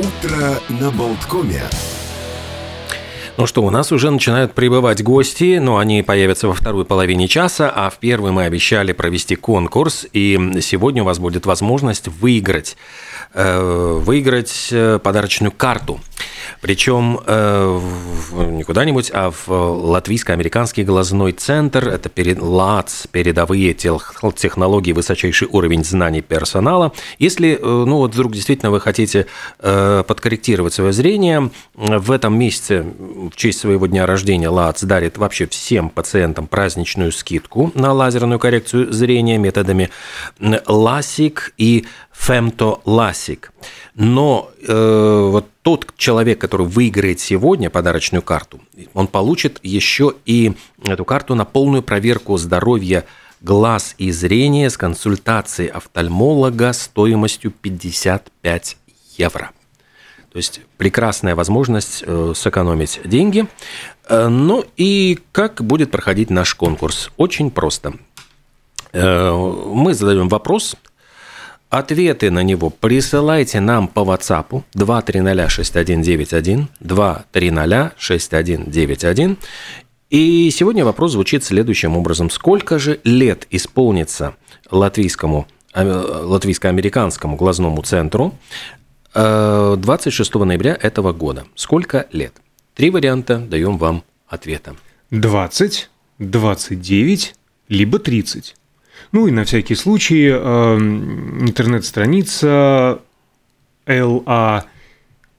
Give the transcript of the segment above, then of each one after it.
Утро на Болткоме. Ну что, у нас уже начинают прибывать гости, но они появятся во второй половине часа, а в первой мы обещали провести конкурс, и сегодня у вас будет возможность выиграть, э, выиграть э, подарочную карту – причем э, не куда-нибудь, а в Латвийско-американский глазной центр. Это перед, ЛАЦ, передовые технологии, высочайший уровень знаний персонала. Если, э, ну вот вдруг действительно вы хотите э, подкорректировать свое зрение, в этом месяце в честь своего дня рождения ЛАЦ дарит вообще всем пациентам праздничную скидку на лазерную коррекцию зрения методами ЛАСИК и фемто-ласик. Но э, вот тот человек, который выиграет сегодня подарочную карту, он получит еще и эту карту на полную проверку здоровья глаз и зрения с консультацией офтальмолога стоимостью 55 евро. То есть прекрасная возможность э, сэкономить деньги. Э, ну и как будет проходить наш конкурс? Очень просто. Э, мы задаем вопрос – Ответы на него присылайте нам по WhatsApp 2306191, 2306191. И сегодня вопрос звучит следующим образом. Сколько же лет исполнится латвийскому, латвийско-американскому глазному центру 26 э, ноября этого года? Сколько лет? Три варианта даем вам ответа. 20, 29, либо 30. Ну и на всякий случай э, интернет-страница LA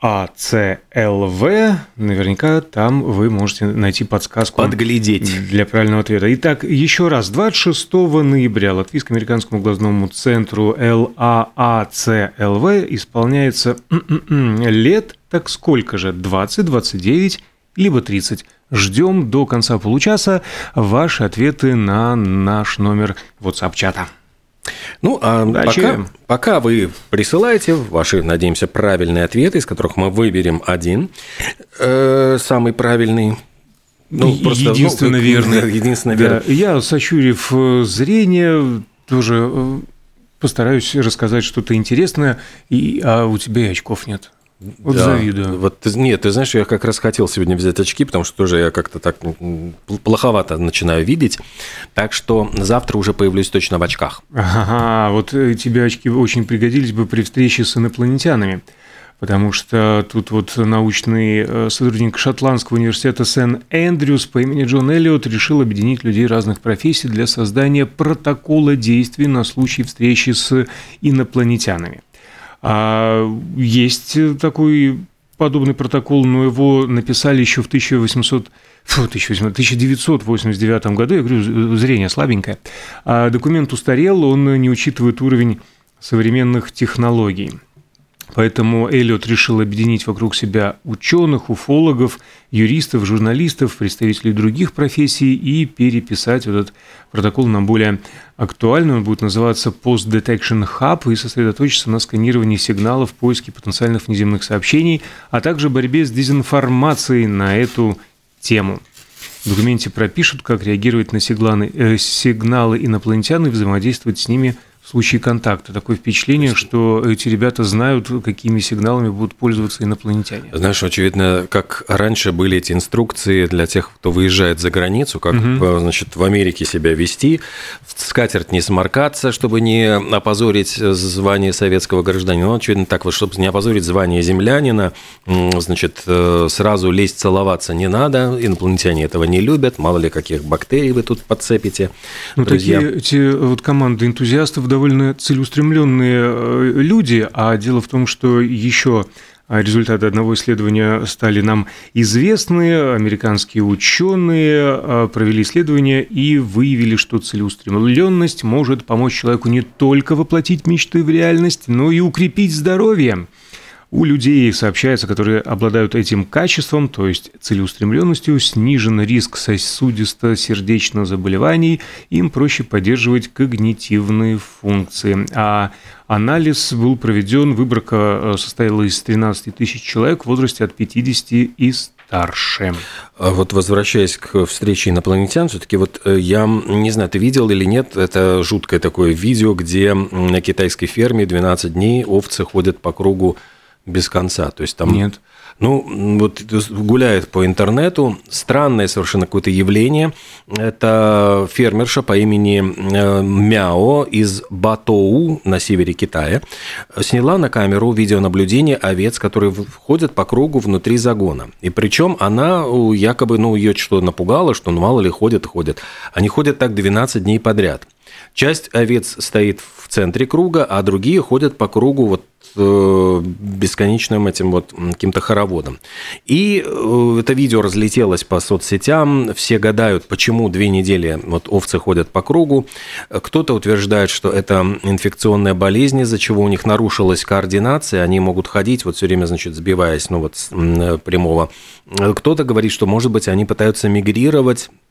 АЦЛВ, наверняка там вы можете найти подсказку. Подглядеть. Для правильного ответа. Итак, еще раз. 26 ноября Латвийско-американскому глазному центру ЛААЦЛВ исполняется лет, так сколько же? 20, 29, либо 30. Ждем до конца получаса ваши ответы на наш номер WhatsApp-чата. Ну, а пока, пока вы присылаете ваши, надеемся, правильные ответы, из которых мы выберем один, э, самый правильный, ну, просто, единственно ну, верный. Единственно верный. Да, я, сощурив э, зрение, тоже э, постараюсь рассказать что-то интересное, и, а у тебя и очков нет. Вот да. завидую. Вот, нет, ты знаешь, я как раз хотел сегодня взять очки, потому что тоже я как-то так плоховато начинаю видеть. Так что завтра уже появлюсь точно в очках. Ага, вот э, тебе очки очень пригодились бы при встрече с инопланетянами. Потому что тут вот научный э, сотрудник Шотландского университета Сен-Эндрюс по имени Джон Эллиот решил объединить людей разных профессий для создания протокола действий на случай встречи с инопланетянами. А есть такой подобный протокол, но его написали еще в 1800 Фу, 1989 году, я говорю, зрение слабенькое. А документ устарел, он не учитывает уровень современных технологий. Поэтому Эллиот решил объединить вокруг себя ученых, уфологов, юристов, журналистов, представителей других профессий и переписать этот протокол на более актуальный. Он будет называться Post Detection Hub и сосредоточиться на сканировании сигналов, поиске потенциальных внеземных сообщений, а также борьбе с дезинформацией на эту тему. В документе пропишут, как реагировать на сигналы, э, сигналы инопланетян и взаимодействовать с ними – случае контакта. Такое впечатление, что эти ребята знают, какими сигналами будут пользоваться инопланетяне. Знаешь, очевидно, как раньше были эти инструкции для тех, кто выезжает за границу, как угу. значит, в Америке себя вести, в скатерть не сморкаться, чтобы не опозорить звание советского гражданина. Ну, очевидно, так вот, чтобы не опозорить звание землянина, значит, э, сразу лезть целоваться не надо, инопланетяне этого не любят, мало ли каких бактерий вы тут подцепите. Ну, друзья. такие эти вот команды энтузиастов довольно целеустремленные э, люди, а дело в том, что еще Результаты одного исследования стали нам известны. Американские ученые э, провели исследование и выявили, что целеустремленность может помочь человеку не только воплотить мечты в реальность, но и укрепить здоровье. У людей, сообщается, которые обладают этим качеством, то есть целеустремленностью, снижен риск сосудисто-сердечных заболеваний, им проще поддерживать когнитивные функции. А анализ был проведен, выборка э, состояла из 13 тысяч человек в возрасте от 50 и старше. А вот возвращаясь к встрече инопланетян, все-таки вот э, я не знаю, ты видел или нет, это жуткое такое видео, где на китайской ферме 12 дней овцы ходят по кругу без конца. То есть там Нет. Ну, вот гуляет по интернету, странное совершенно какое-то явление. Это фермерша по имени э, Мяо из Батоу на севере Китая сняла на камеру видеонаблюдение овец, которые входят по кругу внутри загона. И причем она якобы, ну, ее что напугало, что ну, мало ли ходят ходят. Они ходят так 12 дней подряд. Часть овец стоит в центре круга, а другие ходят по кругу вот э, бесконечным этим вот каким-то хороводом. И э, это видео разлетелось по соцсетям, все гадают, почему две недели вот овцы ходят по кругу. Кто-то утверждает, что это инфекционная болезнь, из-за чего у них нарушилась координация, они могут ходить вот все время, значит, сбиваясь, ну вот с прямого. Кто-то говорит, что, может быть, они пытаются мигрировать Э,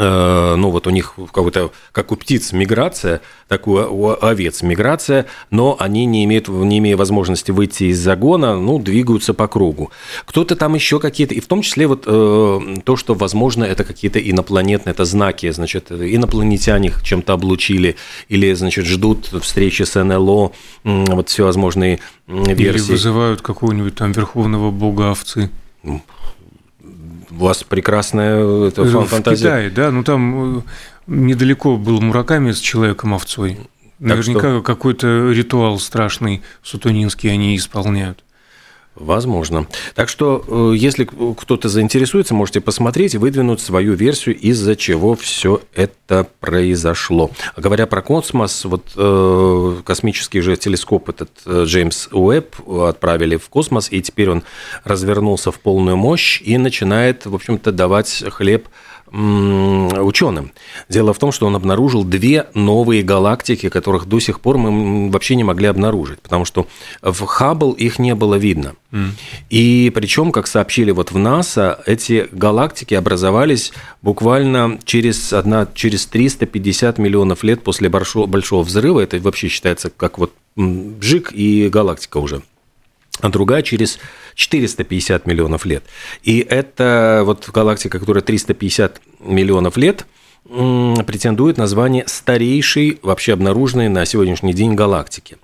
ну вот у них какой-то, как у птиц, миграция, так у, у овец миграция, но они не имеют, не имея возможности выйти из загона, ну, двигаются по кругу. Кто-то там еще какие-то, и в том числе вот э, то, что, возможно, это какие-то инопланетные, это знаки, значит, инопланетяне их чем-то облучили, или, значит, ждут встречи с НЛО, вот всевозможные версии. Или вызывают какого-нибудь там верховного бога овцы у вас прекрасная это, фантазия. В Китае, да, ну там э, недалеко был Мураками с человеком-овцой. Наверняка что... какой-то ритуал страшный сутонинский они исполняют. Возможно. Так что, э, если кто-то заинтересуется, можете посмотреть выдвинуть свою версию, из-за чего все это произошло. А говоря про космос, вот э, космический же телескоп этот э, Джеймс Уэбб отправили в космос, и теперь он развернулся в полную мощь и начинает, в общем-то, давать хлеб ученым. Дело в том, что он обнаружил две новые галактики, которых до сих пор мы вообще не могли обнаружить, потому что в Хаббл их не было видно. Mm. И причем, как сообщили вот в НАСА, эти галактики образовались буквально через, одна, через 350 миллионов лет после большого, большого взрыва. Это вообще считается как вот бжик и галактика уже а другая через 450 миллионов лет. И это вот галактика, которая 350 миллионов лет, претендует на звание старейшей вообще обнаруженной на сегодняшний день галактики.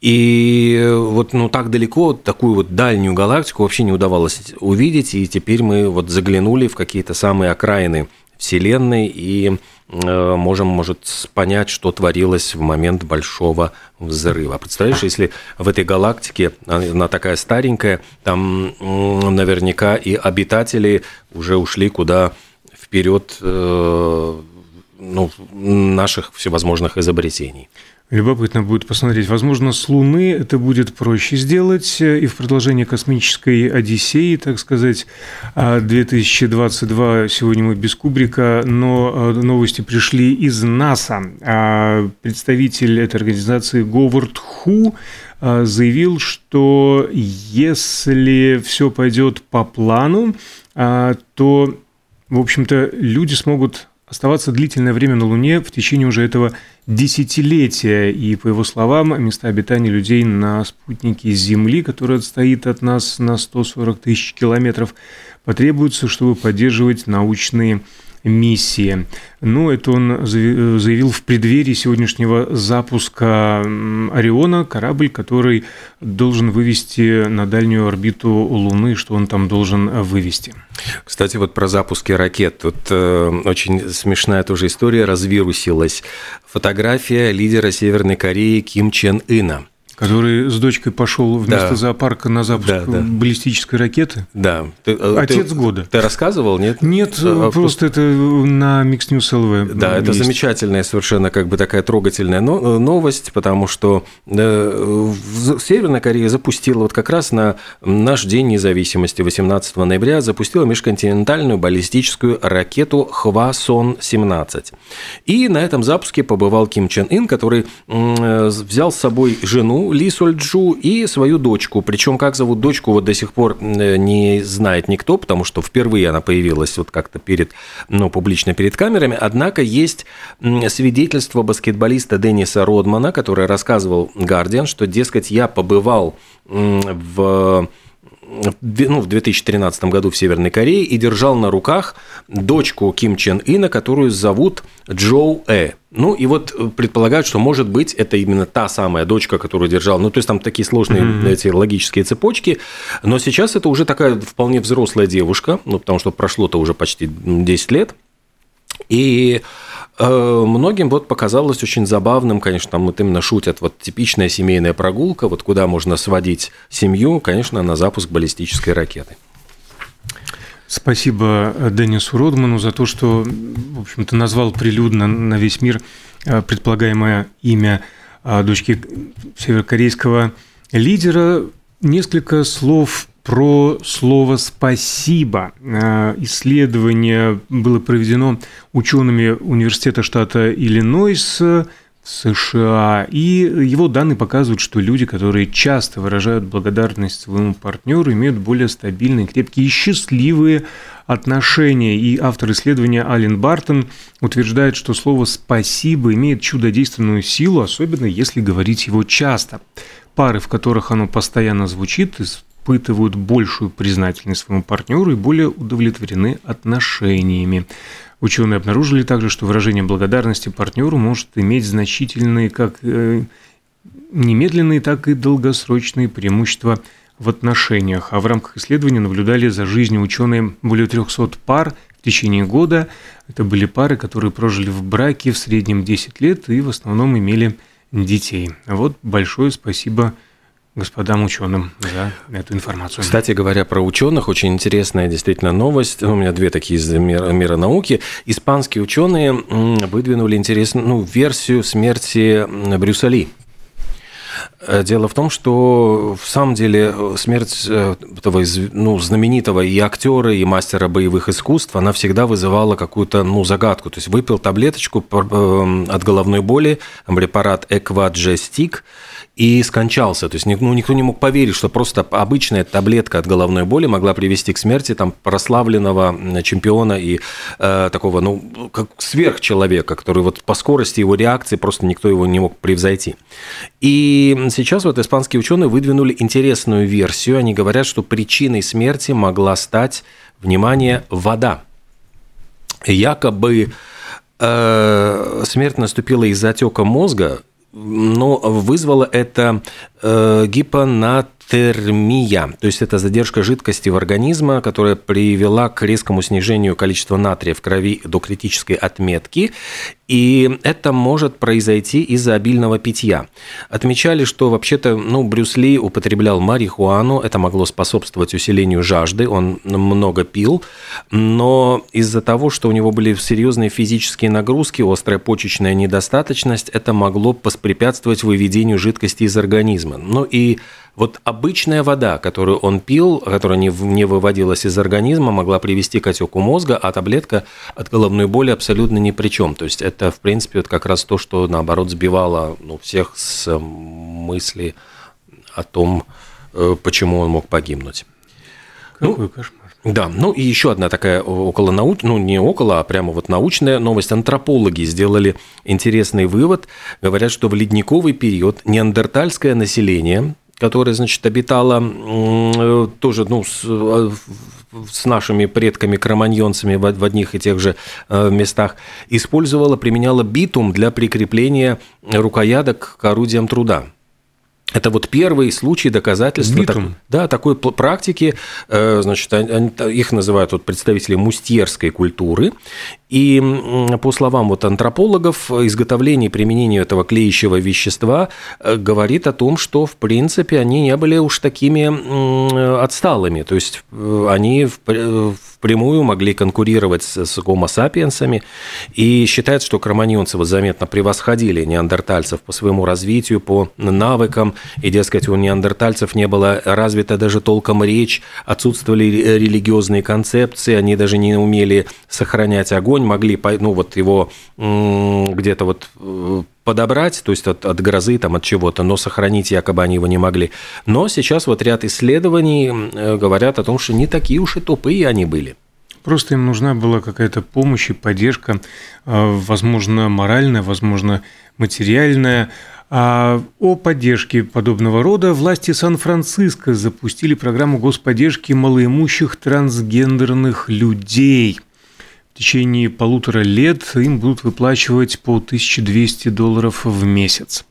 И вот ну, так далеко такую вот дальнюю галактику вообще не удавалось увидеть, и теперь мы вот заглянули в какие-то самые окраины Вселенной и э, можем, может, понять, что творилось в момент большого взрыва. Представляешь, если в этой галактике, она такая старенькая, там наверняка и обитатели уже ушли куда вперед э, ну, наших всевозможных изобретений. Любопытно будет посмотреть. Возможно, с Луны это будет проще сделать. И в продолжение космической Одиссеи, так сказать, 2022, а, сегодня мы без Кубрика, но а, новости пришли из НАСА. А, представитель этой организации Говард Ху заявил, что если все пойдет по плану, то, в общем-то, люди смогут оставаться длительное время на Луне в течение уже этого десятилетия. И, по его словам, места обитания людей на спутнике Земли, который отстоит от нас на 140 тысяч километров, потребуются, чтобы поддерживать научные миссии. Ну, это он заявил в преддверии сегодняшнего запуска Ориона, корабль, который должен вывести на дальнюю орбиту Луны, что он там должен вывести. Кстати, вот про запуски ракет. Тут э, очень смешная тоже история развирусилась. Фотография лидера Северной Кореи Ким Чен Ына – Который с дочкой пошел вместо да. зоопарка на запуск да, да. баллистической ракеты? Да. Ты, э, Отец ты, года. Ты рассказывал, нет? Нет, а, просто это на Mix News LV. Да, есть. это замечательная совершенно как бы такая трогательная э, новость, потому что э, Северная Корея запустила вот как раз на наш День независимости, 18 ноября, запустила межконтинентальную баллистическую ракету Хвасон-17. И на этом запуске побывал Ким Чен Ын, который взял с собой жену Ли Сольджу и свою дочку. Причем как зовут дочку, вот до сих пор не знает никто, потому что впервые она появилась вот как-то перед, ну, публично перед камерами. Однако есть свидетельство баскетболиста Денниса Родмана, который рассказывал Гардиан, что, дескать, я побывал в ну, в 2013 году в Северной Корее и держал на руках дочку Ким Чен Ына, которую зовут Джоу Э. Ну и вот э, предполагают, что может быть это именно та самая дочка, которую держал. Ну то есть там такие сложные mm-hmm. эти логические цепочки. Но сейчас это уже такая вполне взрослая девушка, ну потому что прошло-то уже почти 10 лет. И многим вот показалось очень забавным, конечно, там вот именно шутят, вот типичная семейная прогулка, вот куда можно сводить семью, конечно, на запуск баллистической ракеты. Спасибо э, Денису Родману за то, что, в общем-то, назвал прилюдно на весь мир э, предполагаемое имя э, дочки северокорейского лидера. Несколько слов про слово «спасибо». Исследование было проведено учеными Университета штата Иллинойс в США, и его данные показывают, что люди, которые часто выражают благодарность своему партнеру, имеют более стабильные, крепкие и счастливые отношения. И автор исследования Ален Бартон утверждает, что слово «спасибо» имеет чудодейственную силу, особенно если говорить его часто. Пары, в которых оно постоянно звучит, испытывают большую признательность своему партнеру и более удовлетворены отношениями. Ученые обнаружили также, что выражение благодарности партнеру может иметь значительные как э, немедленные, так и долгосрочные преимущества в отношениях. А в рамках исследования наблюдали за жизнью ученые более 300 пар в течение года. Это были пары, которые прожили в браке в среднем 10 лет и в основном имели детей. Вот большое спасибо господам ученым за эту информацию. Кстати говоря, про ученых, очень интересная действительно новость. У меня две такие из мира, мира науки. Испанские ученые выдвинули интересную ну, версию смерти Брюса Ли. Э, дело в том, что в самом деле э, смерть э, этого ну, знаменитого и актера, и мастера боевых искусств, она всегда вызывала какую-то ну, загадку. То есть выпил таблеточку от головной боли, препарат Экваджестик, и скончался. То есть ну, никто не мог поверить, что просто обычная таблетка от головной боли могла привести к смерти там, прославленного чемпиона и э, такого, ну, как сверхчеловека, который вот по скорости его реакции просто никто его не мог превзойти. И сейчас вот испанские ученые выдвинули интересную версию. Они говорят, что причиной смерти могла стать, внимание, вода. Якобы э, смерть наступила из-за отека мозга, но вызвало это э, гипонат гипотермия, то есть это задержка жидкости в организме, которая привела к резкому снижению количества натрия в крови до критической отметки, и это может произойти из-за обильного питья. Отмечали, что вообще-то ну, Брюс Ли употреблял марихуану, это могло способствовать усилению жажды, он много пил, но из-за того, что у него были серьезные физические нагрузки, острая почечная недостаточность, это могло воспрепятствовать выведению жидкости из организма. Ну и вот обычная вода, которую он пил, которая не, не выводилась из организма, могла привести к отеку мозга, а таблетка от головной боли абсолютно ни при чем. То есть это, в принципе, вот как раз то, что, наоборот, сбивало ну, всех с мысли о том, э, почему он мог погибнуть. Какой ну, кошмар. Да, ну и еще одна такая около науч, ну не около, а прямо вот научная новость. Антропологи сделали интересный вывод. Говорят, что в ледниковый период неандертальское население которая, значит, обитала э, тоже, ну, с, э, с нашими предками кроманьонцами в одних и тех же э, местах, использовала, применяла битум для прикрепления рукояток к орудиям труда. Это вот первый случай доказательства так, да, такой практики. Значит, они, их называют вот представители мустьерской культуры. И по словам вот антропологов, изготовление и применение этого клеящего вещества э, говорит о том, что в принципе они не были уж такими отсталыми. То есть э, они впрямую могли конкурировать с гомо сапиенсами. И считается, что кроманьонцы вот заметно превосходили неандертальцев по своему развитию, по навыкам. И, дескать, у неандертальцев не было развита даже толком речь, отсутствовали религиозные концепции, они даже не умели сохранять огонь огонь могли ну, вот его где-то вот э, подобрать, то есть от, от грозы, там, от чего-то, но сохранить якобы они его не могли. Но сейчас вот ряд исследований э, говорят о том, что не такие уж и тупые они были. Просто им нужна была какая-то помощь и поддержка, э, возможно, моральная, возможно, материальная. А о поддержке подобного рода власти Сан-Франциско запустили программу господдержки малоимущих трансгендерных людей. В течение полутора лет им будут выплачивать по 1200 долларов в месяц.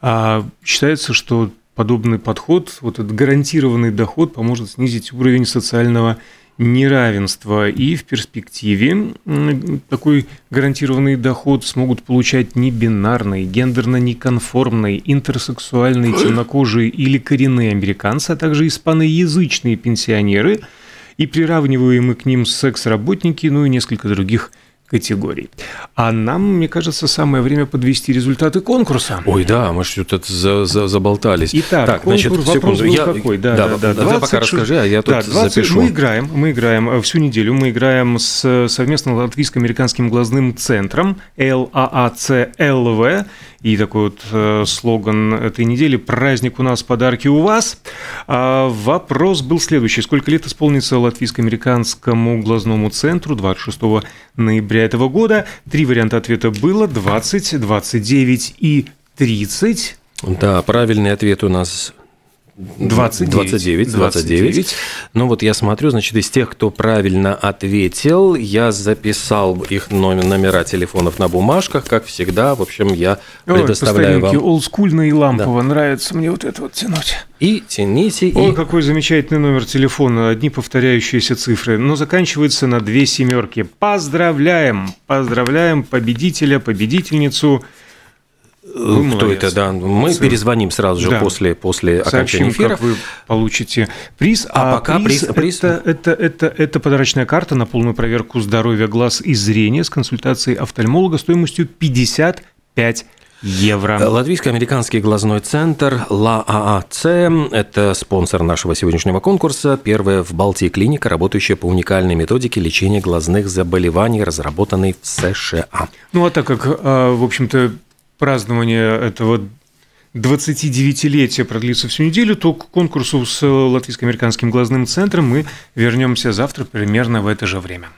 А считается, что подобный подход, вот этот гарантированный доход поможет снизить уровень социального неравенства. И в перспективе такой гарантированный доход смогут получать небинарные, гендерно неконформные, интерсексуальные, темнокожие или коренные американцы, а также испаноязычные пенсионеры и приравниваемые к ним секс-работники, ну и несколько других категорий. А нам, мне кажется, самое время подвести результаты конкурса. Ой, да, мы что-то за, за, заболтались. Итак, так, конкурс, значит, вопрос секунду. был я, какой? Да, да, да. да 20, пока расскажи, а я тут да, 20, запишу. Мы играем, мы играем э, всю неделю, мы играем с совместно латвийско-американским глазным центром ЛААЦЛВ. И такой вот э, слоган этой недели «Праздник у нас, подарки у вас». А вопрос был следующий. Сколько лет исполнится латвийско-американскому глазному центру 26 ноября этого года? Три варианта ответа было – 20, 29 и 30. Да, правильный ответ у нас 29. 29, 29. Ну вот я смотрю, значит, из тех, кто правильно ответил, я записал их номер, номера телефонов на бумажках, как всегда. В общем, я Ой, предоставляю вам... олдскульно и лампово. Да. Нравится мне вот это вот тянуть. И тяните. Ой, и... какой замечательный номер телефона. Одни повторяющиеся цифры. Но заканчивается на две семерки. Поздравляем! Поздравляем победителя, победительницу. Вы Кто это, да? Мы молодцы. перезвоним сразу же да. после, после окончания эфира. как вы получите приз. А, а пока приз, приз, приз... Это, это, это, это подарочная карта на полную проверку здоровья глаз и зрения с консультацией офтальмолога стоимостью 55 евро. Латвийско-американский глазной центр ЛААЦ – это спонсор нашего сегодняшнего конкурса. Первая в Балтии клиника, работающая по уникальной методике лечения глазных заболеваний, разработанной в США. Ну, а так как, а, в общем-то, празднование этого 29-летия продлится всю неделю, то к конкурсу с Латвийско-американским глазным центром мы вернемся завтра примерно в это же время.